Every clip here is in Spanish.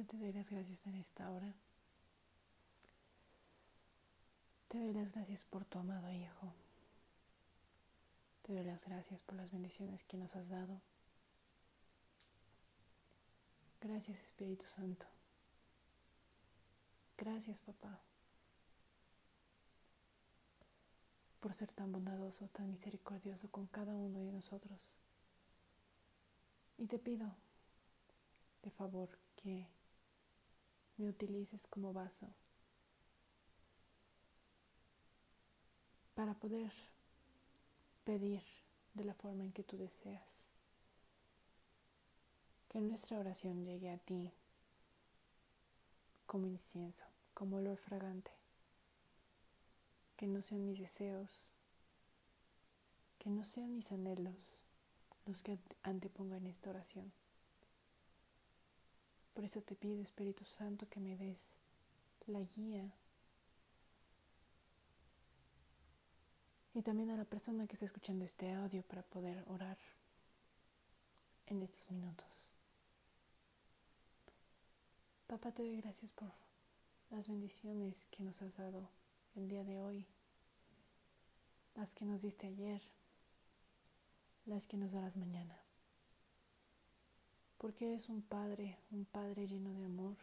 Padre, te doy las gracias en esta hora. Te doy las gracias por tu amado Hijo. Te doy las gracias por las bendiciones que nos has dado. Gracias Espíritu Santo. Gracias papá por ser tan bondadoso, tan misericordioso con cada uno de nosotros. Y te pido, de favor, que me utilices como vaso para poder pedir de la forma en que tú deseas. Que nuestra oración llegue a ti como incienso, como olor fragante. Que no sean mis deseos, que no sean mis anhelos los que antepongan esta oración. Por eso te pido, Espíritu Santo, que me des la guía y también a la persona que está escuchando este audio para poder orar en estos minutos. Papá, te doy gracias por las bendiciones que nos has dado el día de hoy, las que nos diste ayer, las que nos darás mañana. Porque eres un padre, un padre lleno de amor,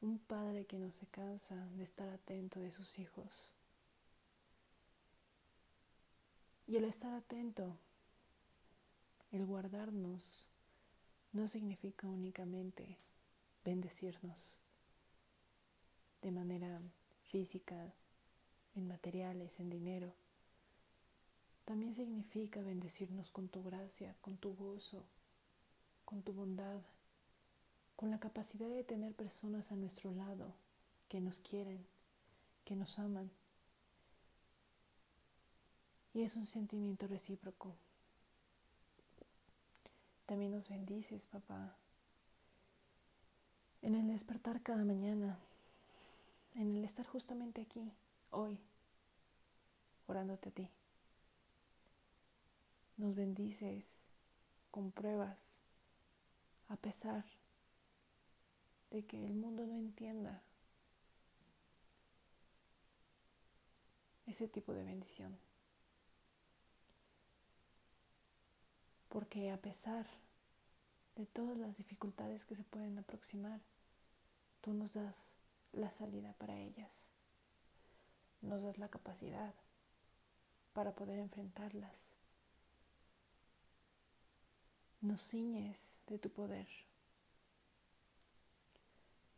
un padre que no se cansa de estar atento de sus hijos Y el estar atento, el guardarnos, no significa únicamente bendecirnos de manera física, en materiales, en dinero. También significa bendecirnos con tu gracia, con tu gozo, con tu bondad, con la capacidad de tener personas a nuestro lado que nos quieren, que nos aman y es un sentimiento recíproco. También nos bendices, papá, en el despertar cada mañana, en el estar justamente aquí, hoy, orándote a ti. Nos bendices con pruebas, pesar de que el mundo no entienda ese tipo de bendición. porque a pesar de todas las dificultades que se pueden aproximar, tú nos das la salida para ellas, nos das la capacidad para poder enfrentarlas, nos ciñes de tu poder,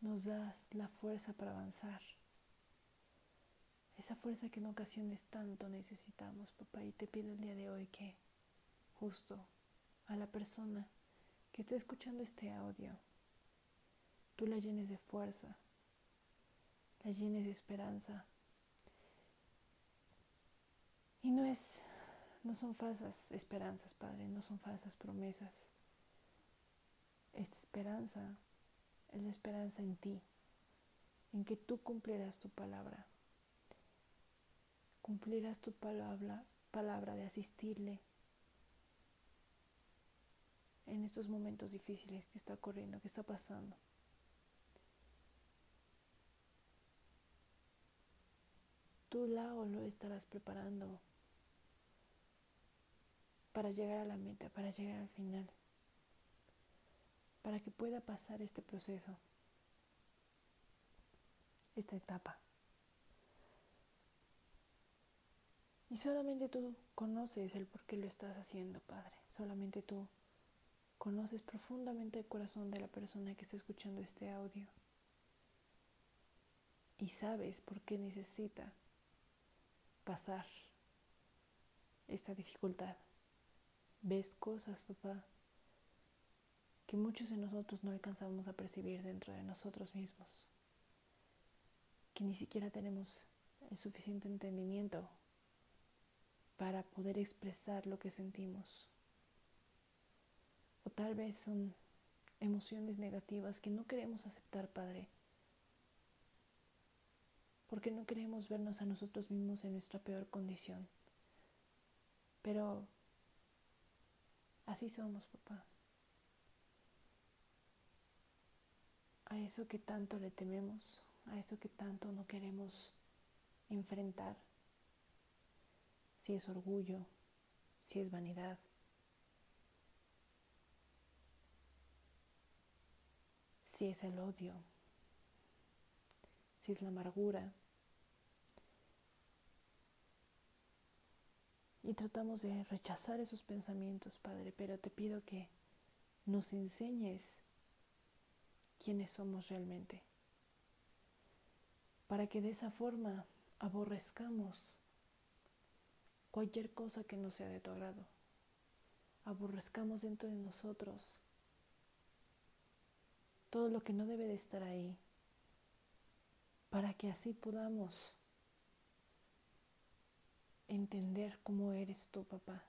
nos das la fuerza para avanzar, esa fuerza que en ocasiones tanto necesitamos, papá, y te pido el día de hoy que justo a la persona que está escuchando este audio, tú la llenes de fuerza, la llenes de esperanza. Y no es, no son falsas esperanzas, Padre, no son falsas promesas. Esta esperanza es la esperanza en ti, en que tú cumplirás tu palabra. Cumplirás tu palabra, palabra de asistirle, en estos momentos difíciles que está ocurriendo, que está pasando. Tú, Lao, lo estarás preparando para llegar a la meta, para llegar al final, para que pueda pasar este proceso, esta etapa. Y solamente tú conoces el por qué lo estás haciendo, Padre. Solamente tú Conoces profundamente el corazón de la persona que está escuchando este audio y sabes por qué necesita pasar esta dificultad. Ves cosas, papá, que muchos de nosotros no alcanzamos a percibir dentro de nosotros mismos, que ni siquiera tenemos el suficiente entendimiento para poder expresar lo que sentimos. O tal vez son emociones negativas que no queremos aceptar, Padre. Porque no queremos vernos a nosotros mismos en nuestra peor condición. Pero así somos, papá. eso que tanto le tememos, a eso que tanto no queremos enfrentar, si es orgullo, si es vanidad, si es el odio, si es la amargura. Y tratamos de rechazar esos pensamientos, Padre, pero te pido que nos enseñes quiénes somos realmente, para que de esa forma aborrezcamos cualquier cosa que no sea de tu agrado, aborrezcamos dentro de nosotros todo lo que no debe de estar ahí, para que así podamos entender cómo eres tú, papá,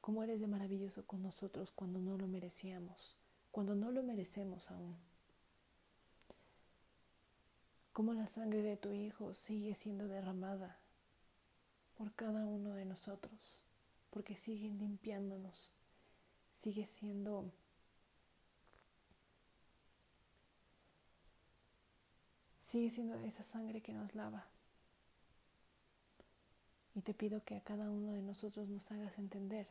cómo eres de maravilloso con nosotros cuando no lo merecíamos cuando no lo merecemos aún. Cómo la sangre de tu Hijo sigue siendo derramada por cada uno de nosotros, porque sigue limpiándonos, sigue siendo sigue siendo esa sangre que nos lava. Y te pido que a cada uno de nosotros nos hagas entender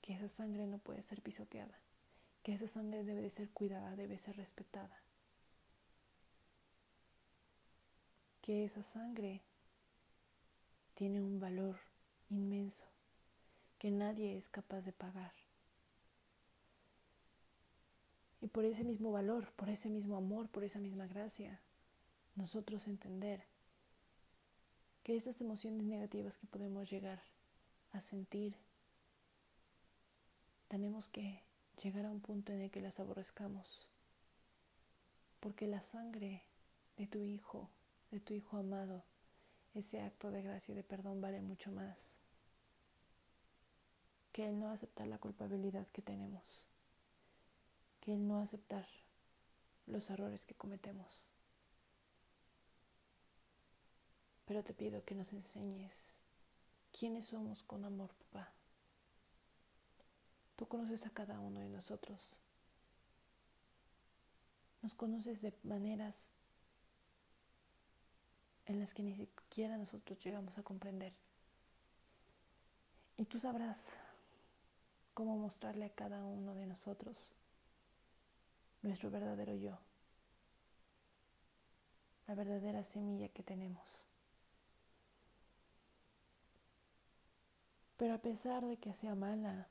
que esa sangre no puede ser pisoteada que esa sangre debe de ser cuidada, debe ser respetada. Que esa sangre tiene un valor inmenso que nadie es capaz de pagar. Y por ese mismo valor, por ese mismo amor, por esa misma gracia, nosotros entender que esas emociones negativas que podemos llegar a sentir, tenemos que llegar a un punto en el que las aborrezcamos. Porque la sangre de tu Hijo, de tu Hijo amado, ese acto de gracia y de perdón vale mucho más que el no aceptar la culpabilidad que tenemos, que el no aceptar los errores que cometemos. Pero te pido que nos enseñes quiénes somos con amor, papá. Tú conoces a cada uno de nosotros. Nos conoces de maneras en las que ni siquiera nosotros llegamos a comprender. Y tú sabrás cómo mostrarle a cada uno de nosotros nuestro verdadero yo, la verdadera semilla que tenemos. Pero a pesar de que sea mala,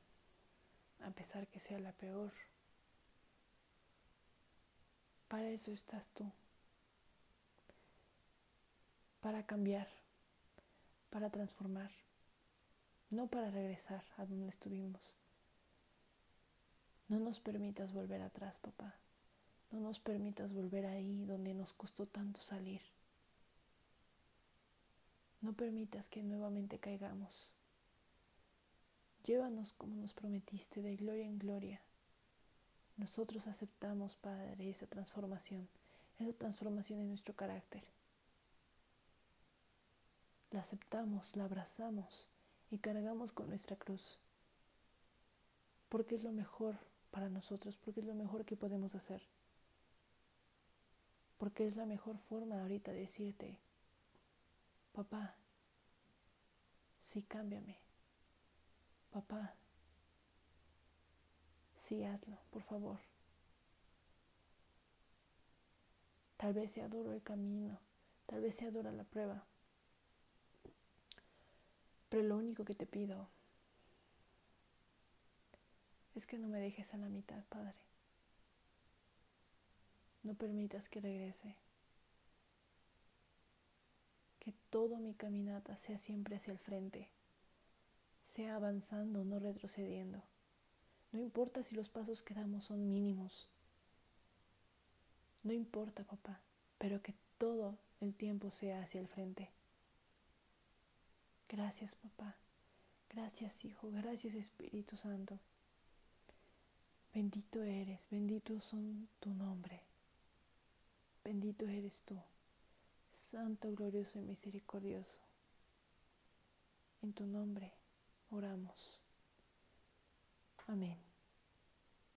a pesar que sea la peor. Para eso estás tú. Para cambiar, para transformar, no para regresar a donde estuvimos. No nos permitas volver atrás, papá. No nos permitas volver ahí donde nos costó tanto salir. No permitas que nuevamente caigamos. Llévanos como nos prometiste, de gloria en gloria. Nosotros aceptamos, Padre, esa transformación, esa transformación en nuestro carácter. La aceptamos, la abrazamos y cargamos con nuestra cruz, porque es lo mejor para nosotros, porque es lo mejor que podemos hacer, porque es la mejor forma ahorita de decirte, papá, sí, cámbiame. Papá, sí hazlo, por favor. Tal vez sea duro el camino, tal vez sea dura la prueba. Pero lo único que te pido es que no me dejes a la mitad, Padre. No permitas que regrese. Que toda mi caminata sea siempre hacia el frente sea avanzando, no retrocediendo. No importa si los pasos que damos son mínimos. No importa, papá, pero que todo el tiempo sea hacia el frente. Gracias, papá. Gracias, Hijo. Gracias, Espíritu Santo. Bendito eres, bendito son tu nombre. Bendito eres tú, Santo, glorioso y misericordioso. En tu nombre oramos. Amén.